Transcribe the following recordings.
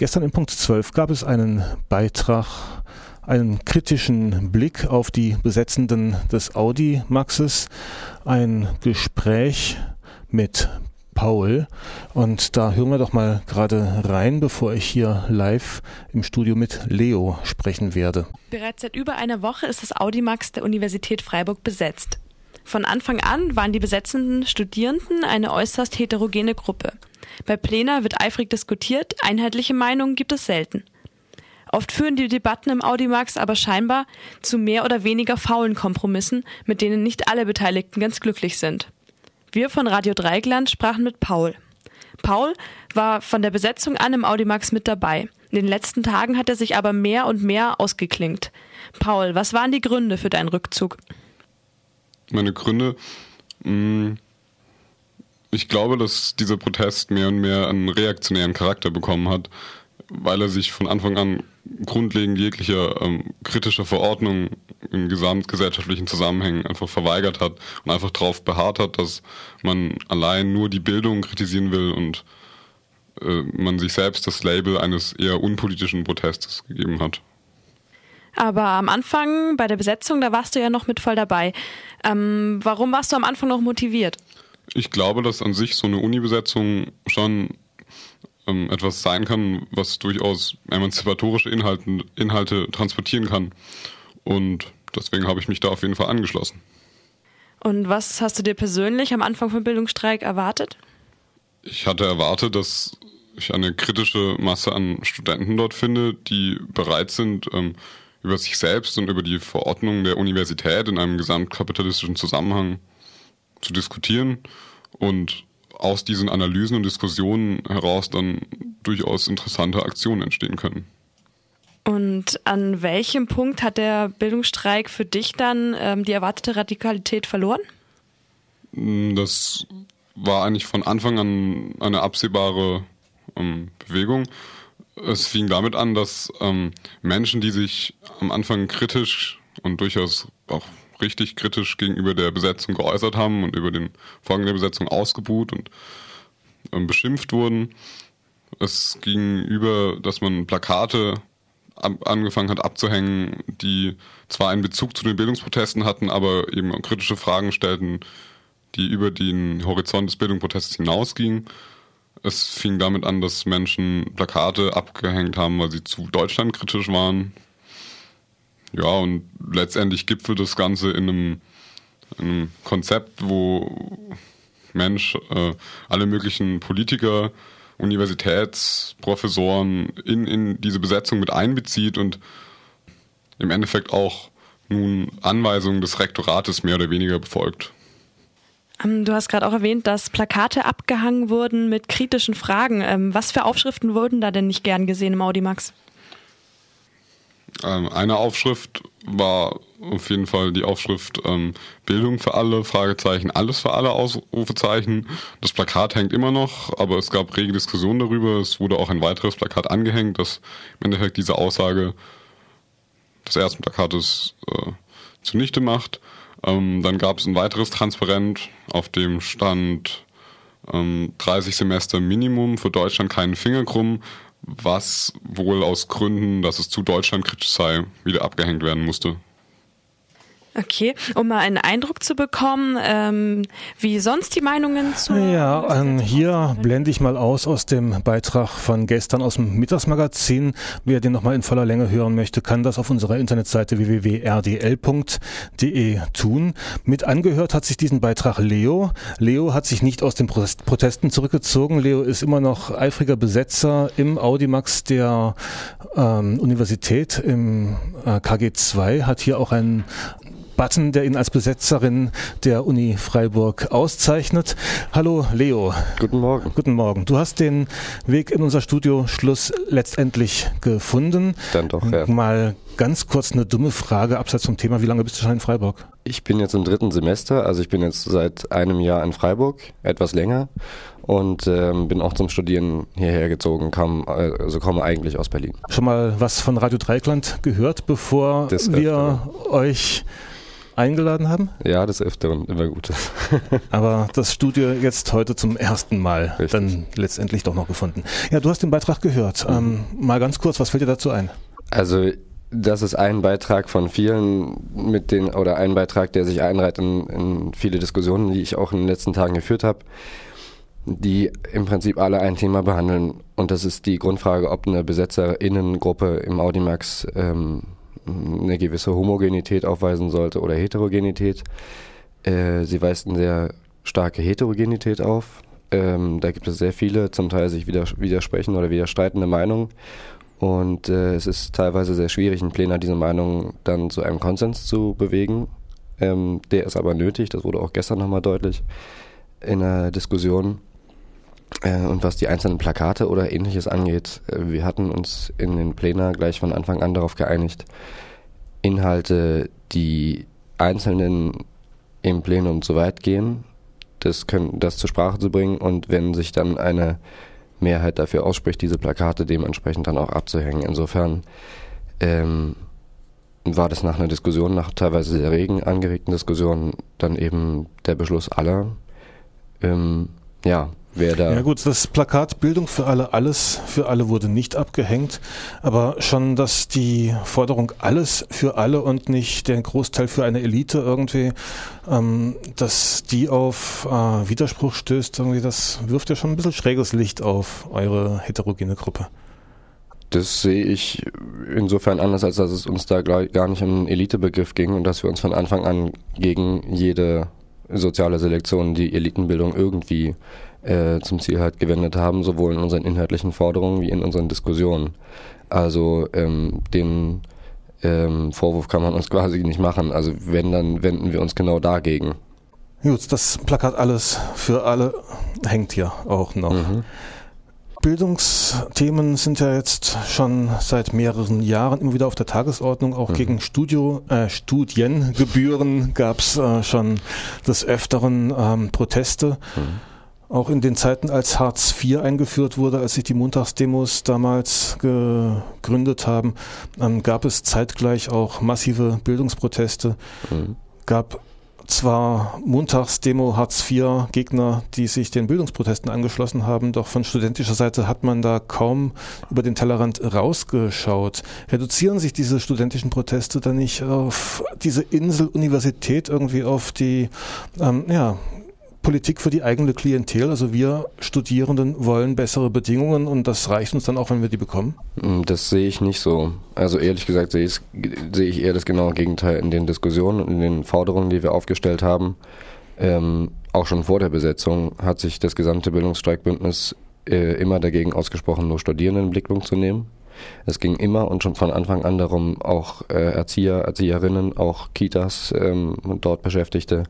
Gestern im Punkt 12 gab es einen Beitrag, einen kritischen Blick auf die Besetzenden des Audi Maxes, ein Gespräch mit Paul. Und da hören wir doch mal gerade rein, bevor ich hier live im Studio mit Leo sprechen werde. Bereits seit über einer Woche ist das Audimax der Universität Freiburg besetzt. Von Anfang an waren die besetzenden Studierenden eine äußerst heterogene Gruppe. Bei Plena wird eifrig diskutiert, einheitliche Meinungen gibt es selten. Oft führen die Debatten im Audimax aber scheinbar zu mehr oder weniger faulen Kompromissen, mit denen nicht alle Beteiligten ganz glücklich sind. Wir von Radio Dreigland sprachen mit Paul. Paul war von der Besetzung an im Audimax mit dabei. In den letzten Tagen hat er sich aber mehr und mehr ausgeklingt. Paul, was waren die Gründe für deinen Rückzug? Meine Gründe, mh, mm, ich glaube, dass dieser Protest mehr und mehr einen reaktionären Charakter bekommen hat, weil er sich von Anfang an grundlegend jeglicher ähm, kritischer Verordnung in gesamtgesellschaftlichen Zusammenhängen einfach verweigert hat und einfach darauf beharrt hat, dass man allein nur die Bildung kritisieren will und äh, man sich selbst das Label eines eher unpolitischen Protestes gegeben hat. Aber am Anfang bei der Besetzung, da warst du ja noch mit voll dabei. Ähm, warum warst du am Anfang noch motiviert? Ich glaube, dass an sich so eine Uni-Besetzung schon ähm, etwas sein kann, was durchaus emanzipatorische Inhalte, Inhalte transportieren kann. Und deswegen habe ich mich da auf jeden Fall angeschlossen. Und was hast du dir persönlich am Anfang vom Bildungsstreik erwartet? Ich hatte erwartet, dass ich eine kritische Masse an Studenten dort finde, die bereit sind, ähm, über sich selbst und über die Verordnung der Universität in einem gesamtkapitalistischen Zusammenhang zu diskutieren und aus diesen Analysen und Diskussionen heraus dann durchaus interessante Aktionen entstehen können. Und an welchem Punkt hat der Bildungsstreik für dich dann ähm, die erwartete Radikalität verloren? Mm, das war eigentlich von Anfang an eine absehbare ähm, Bewegung. Es fing damit an, dass ähm, Menschen, die sich am Anfang kritisch und durchaus auch richtig kritisch gegenüber der Besetzung geäußert haben und über den Vorgang der Besetzung ausgebuht und ähm, beschimpft wurden. Es ging über, dass man Plakate angefangen hat abzuhängen, die zwar einen Bezug zu den Bildungsprotesten hatten, aber eben kritische Fragen stellten, die über den Horizont des Bildungsprotestes hinausgingen. Es fing damit an, dass Menschen Plakate abgehängt haben, weil sie zu Deutschland kritisch waren, ja, und letztendlich gipfelt das Ganze in einem, in einem Konzept, wo Mensch äh, alle möglichen Politiker, Universitätsprofessoren in, in diese Besetzung mit einbezieht und im Endeffekt auch nun Anweisungen des Rektorates mehr oder weniger befolgt. Ähm, du hast gerade auch erwähnt, dass Plakate abgehangen wurden mit kritischen Fragen. Ähm, was für Aufschriften wurden da denn nicht gern gesehen im Audimax? Ähm, eine Aufschrift war auf jeden Fall die Aufschrift ähm, Bildung für alle, Fragezeichen, alles für alle, Ausrufezeichen. Das Plakat hängt immer noch, aber es gab rege Diskussionen darüber. Es wurde auch ein weiteres Plakat angehängt, das im Endeffekt diese Aussage des ersten Plakates äh, zunichte macht. Ähm, dann gab es ein weiteres Transparent, auf dem stand ähm, 30 Semester Minimum, für Deutschland keinen Finger krumm, was wohl aus Gründen, dass es zu deutschlandkritisch sei, wieder abgehängt werden musste. Okay, um mal einen Eindruck zu bekommen, ähm, wie sonst die Meinungen zu. Ja, ähm, hier blende ich mal aus aus dem Beitrag von gestern aus dem Mittagsmagazin. Wer den nochmal in voller Länge hören möchte, kann das auf unserer Internetseite www.rdl.de tun. Mit angehört hat sich diesen Beitrag Leo. Leo hat sich nicht aus den Protesten zurückgezogen. Leo ist immer noch eifriger Besetzer im Audimax der ähm, Universität im äh, KG2, hat hier auch einen Button, der ihn als Besetzerin der Uni Freiburg auszeichnet. Hallo Leo. Guten Morgen. Guten Morgen. Du hast den Weg in unser Studio Schluss letztendlich gefunden. Dann doch, ja. Mal ganz kurz eine dumme Frage abseits vom Thema. Wie lange bist du schon in Freiburg? Ich bin jetzt im dritten Semester, also ich bin jetzt seit einem Jahr in Freiburg, etwas länger und ähm, bin auch zum Studieren hierher gezogen, kam, also komme eigentlich aus Berlin. Schon mal was von Radio Dreikland gehört, bevor wir euch eingeladen haben? Ja, das Öfteren, immer gut. Aber das Studio jetzt heute zum ersten Mal Richtig. dann letztendlich doch noch gefunden. Ja, du hast den Beitrag gehört. Mhm. Ähm, mal ganz kurz, was fällt dir dazu ein? Also das ist ein Beitrag von vielen mit den oder ein Beitrag, der sich einreiht in, in viele Diskussionen, die ich auch in den letzten Tagen geführt habe, die im Prinzip alle ein Thema behandeln und das ist die Grundfrage, ob eine Besetzerinnengruppe im Audimax ähm, eine gewisse Homogenität aufweisen sollte oder Heterogenität. Äh, sie weist eine sehr starke Heterogenität auf. Ähm, da gibt es sehr viele, zum Teil sich widersprechende oder widerstreitende Meinungen. Und äh, es ist teilweise sehr schwierig, in Plänen diese Meinung dann zu einem Konsens zu bewegen. Ähm, der ist aber nötig, das wurde auch gestern nochmal deutlich in der Diskussion. Äh, und was die einzelnen Plakate oder ähnliches angeht, äh, wir hatten uns in den Plänen gleich von Anfang an darauf geeinigt, Inhalte, die einzelnen im Plenum zu weit gehen, das, können, das zur Sprache zu bringen und wenn sich dann eine Mehrheit dafür ausspricht, diese Plakate dementsprechend dann auch abzuhängen. Insofern ähm, war das nach einer Diskussion, nach teilweise sehr regen angeregten Diskussionen, dann eben der Beschluss aller. Ähm, ja, wer da. Ja gut, das Plakat Bildung für alle, alles für alle wurde nicht abgehängt, aber schon, dass die Forderung alles für alle und nicht der Großteil für eine Elite irgendwie, ähm, dass die auf äh, Widerspruch stößt, irgendwie, das wirft ja schon ein bisschen schräges Licht auf eure heterogene Gruppe. Das sehe ich insofern anders, als dass es uns da gar nicht um einen Elitebegriff ging und dass wir uns von Anfang an gegen jede soziale Selektion, die Elitenbildung irgendwie äh, zum Ziel halt gewendet haben, sowohl in unseren inhaltlichen Forderungen wie in unseren Diskussionen. Also ähm, den ähm, Vorwurf kann man uns quasi nicht machen. Also wenn, dann wenden wir uns genau dagegen. Gut, das Plakat alles für alle hängt hier auch noch. Mhm. Bildungsthemen sind ja jetzt schon seit mehreren Jahren immer wieder auf der Tagesordnung. Auch mhm. gegen Studio, äh, Studiengebühren gab es äh, schon des Öfteren ähm, Proteste. Mhm. Auch in den Zeiten, als Hartz IV eingeführt wurde, als sich die Montagsdemos damals gegründet haben, ähm, gab es zeitgleich auch massive Bildungsproteste. Mhm. Gab zwar Montagsdemo Hartz IV Gegner, die sich den Bildungsprotesten angeschlossen haben, doch von studentischer Seite hat man da kaum über den Tellerrand rausgeschaut. Reduzieren sich diese studentischen Proteste dann nicht auf diese Insel Universität irgendwie auf die ähm, ja, Politik für die eigene Klientel. Also wir Studierenden wollen bessere Bedingungen und das reicht uns dann auch, wenn wir die bekommen? Mm, das sehe ich nicht so. Also ehrlich gesagt sehe ich, sehe ich eher das genaue Gegenteil in den Diskussionen und in den Forderungen, die wir aufgestellt haben. Ähm, auch schon vor der Besetzung hat sich das gesamte Bildungsstreikbündnis äh, immer dagegen ausgesprochen, nur Studierenden in Blickpunkt zu nehmen. Es ging immer und schon von Anfang an darum, auch äh, Erzieher, Erzieherinnen, auch Kitas ähm, und dort Beschäftigte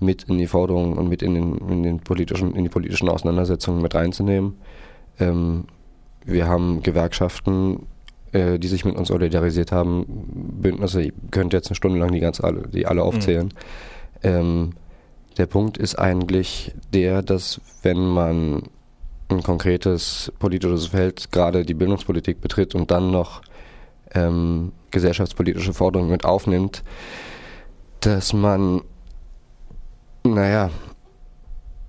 mit in die Forderungen und mit in, den, in, den politischen, in die politischen Auseinandersetzungen mit reinzunehmen. Ähm, wir haben Gewerkschaften, äh, die sich mit uns solidarisiert haben, Bündnisse, ich könnte jetzt eine Stunde lang die, ganz alle, die alle aufzählen. Mhm. Ähm, der Punkt ist eigentlich der, dass wenn man ein konkretes politisches Feld, gerade die Bildungspolitik betritt und dann noch ähm, gesellschaftspolitische Forderungen mit aufnimmt, dass man naja,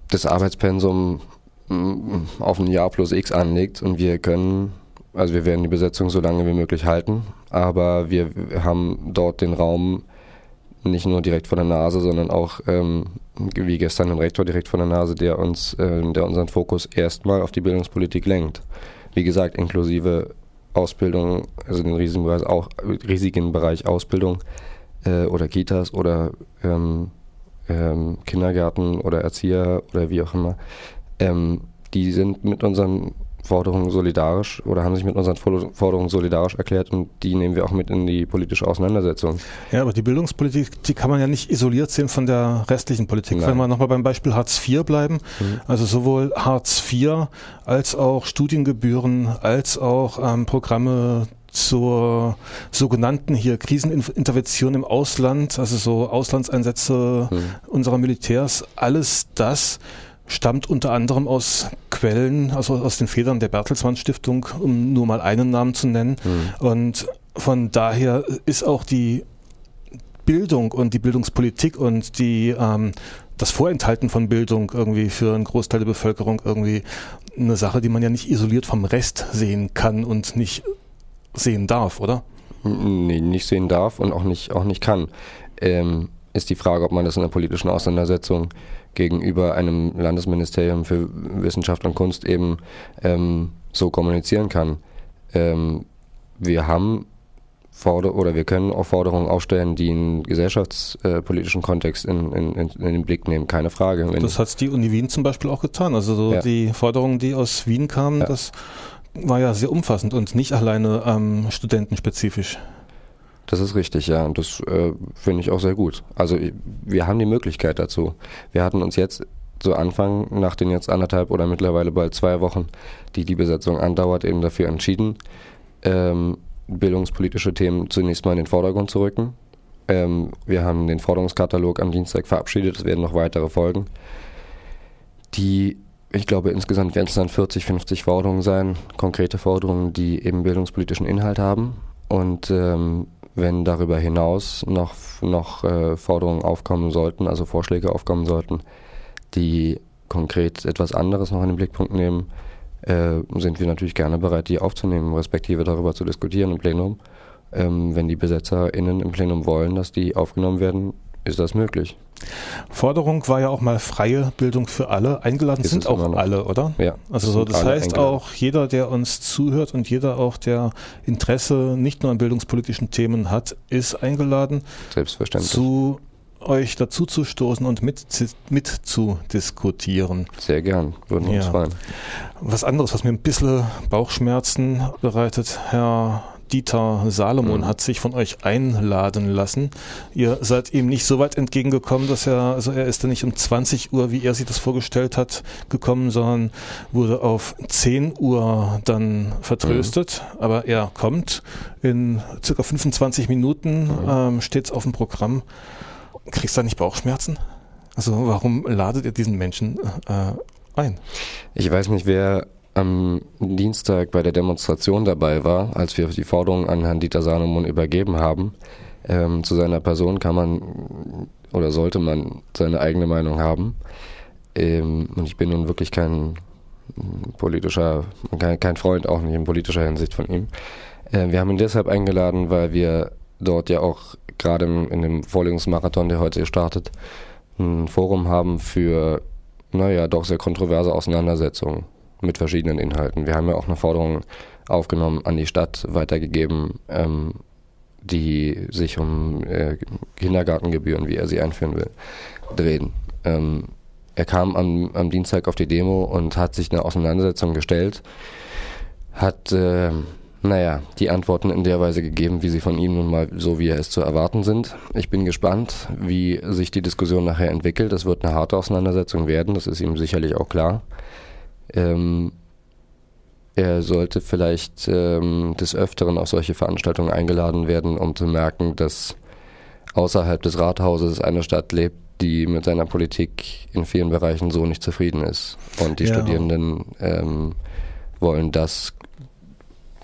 das Arbeitspensum mm, auf ein Jahr plus X anlegt und wir können, also wir werden die Besetzung so lange wie möglich halten, aber wir haben dort den Raum nicht nur direkt vor der Nase, sondern auch ähm, wie gestern ein Rektor direkt vor der Nase, der uns, äh, der unseren Fokus erstmal auf die Bildungspolitik lenkt. Wie gesagt, inklusive Ausbildung, also den riesigen Bereich, auch, riesigen Bereich Ausbildung äh, oder Kitas oder ähm, ähm, Kindergärten oder Erzieher oder wie auch immer, ähm, die sind mit unseren Forderungen solidarisch oder haben sich mit unseren Forderungen solidarisch erklärt und die nehmen wir auch mit in die politische Auseinandersetzung. Ja, aber die Bildungspolitik, die kann man ja nicht isoliert sehen von der restlichen Politik. Nein. Wenn wir nochmal beim Beispiel Hartz IV bleiben, mhm. also sowohl Hartz IV als auch Studiengebühren, als auch ähm, Programme zur sogenannten hier Krisenintervention im Ausland, also so Auslandseinsätze mhm. unserer Militärs, alles das stammt unter anderem aus Quellen, also aus den Federn der Bertelsmann Stiftung, um nur mal einen Namen zu nennen. Mhm. Und von daher ist auch die Bildung und die Bildungspolitik und die ähm, das Vorenthalten von Bildung irgendwie für einen Großteil der Bevölkerung irgendwie eine Sache, die man ja nicht isoliert vom Rest sehen kann und nicht sehen darf, oder? Nee, nicht sehen darf und auch nicht, auch nicht kann. Ähm, ist die Frage, ob man das in der politischen Auseinandersetzung gegenüber einem Landesministerium für Wissenschaft und Kunst eben ähm, so kommunizieren kann. Ähm, wir haben Forder oder wir können auch Forderungen aufstellen, die einen gesellschaftspolitischen Kontext in, in, in, den Blick nehmen, keine Frage. Das hat die Uni Wien zum Beispiel auch getan. Also so ja. die Forderungen, die aus Wien kamen, ja. das war ja sehr umfassend und nicht alleine ähm, studentenspezifisch. Das ist richtig, ja. Und das äh, finde ich auch sehr gut. Also wir haben die Möglichkeit dazu. Wir hatten uns jetzt zu Anfang, nach den jetzt anderthalb oder mittlerweile bald zwei Wochen, die die Besetzung andauert, eben dafür entschieden, ähm, bildungspolitische Themen zunächst mal in den Vordergrund zu rücken. Ähm, wir haben den Forderungskatalog am Dienstag verabschiedet, es werden noch weitere folgen. Die, ich glaube, insgesamt werden es dann 40, 50 Forderungen sein, konkrete Forderungen, die eben bildungspolitischen Inhalt haben. Und ähm, wenn darüber hinaus noch, noch äh, Forderungen aufkommen sollten, also Vorschläge aufkommen sollten, die konkret etwas anderes noch in den Blickpunkt nehmen, äh, sind wir natürlich gerne bereit, die aufzunehmen, respektive darüber zu diskutieren im Plenum. Ähm, wenn die BesetzerInnen im Plenum wollen, dass die aufgenommen werden, ist das möglich. Forderung war ja auch mal freie Bildung für alle. Eingeladen ist sind auch alle, oder? Ja. Also so, das heißt eingeladen. auch jeder, der uns zuhört und jeder auch, der Interesse nicht nur an bildungspolitischen Themen hat, ist eingeladen. Selbstverständlich. Zu euch dazu zu stoßen und mit, mit zu diskutieren. Sehr gern, würden wir ja. uns freuen. Was anderes, was mir ein bisschen Bauchschmerzen bereitet, Herr Dieter Salomon mhm. hat sich von euch einladen lassen. Ihr seid ihm nicht so weit entgegengekommen, dass er, also er ist da nicht um 20 Uhr, wie er sich das vorgestellt hat, gekommen, sondern wurde auf 10 Uhr dann vertröstet. Mhm. Aber er kommt in circa 25 Minuten, mhm. ähm, steht auf dem Programm. Kriegst du da nicht Bauchschmerzen? Also warum ladet ihr diesen Menschen äh, ein? Ich weiß nicht, wer am Dienstag bei der Demonstration dabei war, als wir die Forderung an Herrn Dieter Salomon übergeben haben. Ähm, zu seiner Person kann man oder sollte man seine eigene Meinung haben. Ähm, und ich bin nun wirklich kein politischer, kein, kein, Freund, auch nicht in politischer Hinsicht von ihm. Äh, wir haben ihn deshalb eingeladen, weil wir dort ja auch gerade in dem Vorlesungsmarathon, der heute startet, ein Forum haben für, naja, doch sehr kontroverse Auseinandersetzungen mit verschiedenen Inhalten. Wir haben ja auch eine Forderung aufgenommen, an die Stadt weitergegeben, ähm, die sich um äh, Kindergartengebühren, wie er sie einführen will, drehen. Ähm, er kam am, am, Dienstag auf die Demo und hat sich eine Auseinandersetzung gestellt, hat äh, naja, die Antworten in der Weise gegeben, wie sie von ihm nun mal so wie er es zu erwarten sind. Ich bin gespannt, wie sich die Diskussion nachher entwickelt. Es wird eine harte Auseinandersetzung werden, das ist ihm sicherlich auch klar. Ähm, er sollte vielleicht ähm, des Öfteren auf solche Veranstaltungen eingeladen werden, um zu merken, dass außerhalb des Rathauses eine Stadt lebt, die mit seiner Politik in vielen Bereichen so nicht zufrieden ist. Und die ja. Studierenden ähm, wollen das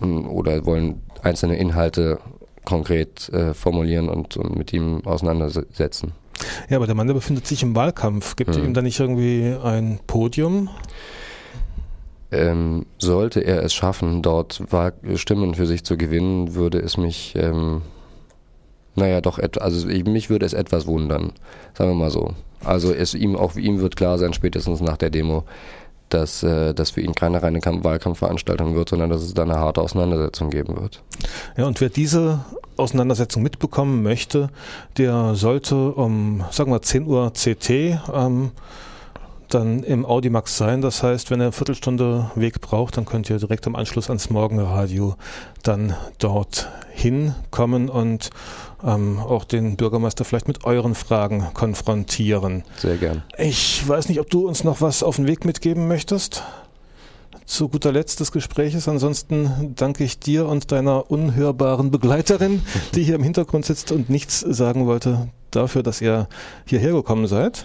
oder wollen einzelne Inhalte konkret äh, formulieren und, und, mit ihm auseinandersetzen. Ja, aber der Mann, der befindet sich im Wahlkampf. Gibt hm. ihm da nicht irgendwie ein Podium? Ähm, sollte er es schaffen, dort Stimmen für sich zu gewinnen, würde es mich, ähm, naja, doch, also ich, mich würde es etwas wundern, sagen wir mal so. Also es ihm auch ihm wird klar sein, spätestens nach der Demo, dass äh, das für ihn keine reine Wahlkampfveranstaltung wird, sondern dass es da eine harte Auseinandersetzung geben wird. Ja, und wer diese Auseinandersetzung mitbekommen möchte, der sollte um, sagen wir, 10 Uhr CT ähm, dann im Audimax sein. Das heißt, wenn er eine Viertelstunde Weg braucht, dann könnt ihr direkt im Anschluss ans Morgenradio dann dort hinkommen und ähm, auch den Bürgermeister vielleicht mit euren Fragen konfrontieren. Sehr gern. Ich weiß nicht, ob du uns noch was auf den Weg mitgeben möchtest zu guter Letzt des Gespräches. Ansonsten danke ich dir und deiner unhörbaren Begleiterin, die hier im Hintergrund sitzt und nichts sagen wollte, dafür, dass ihr hierher gekommen seid.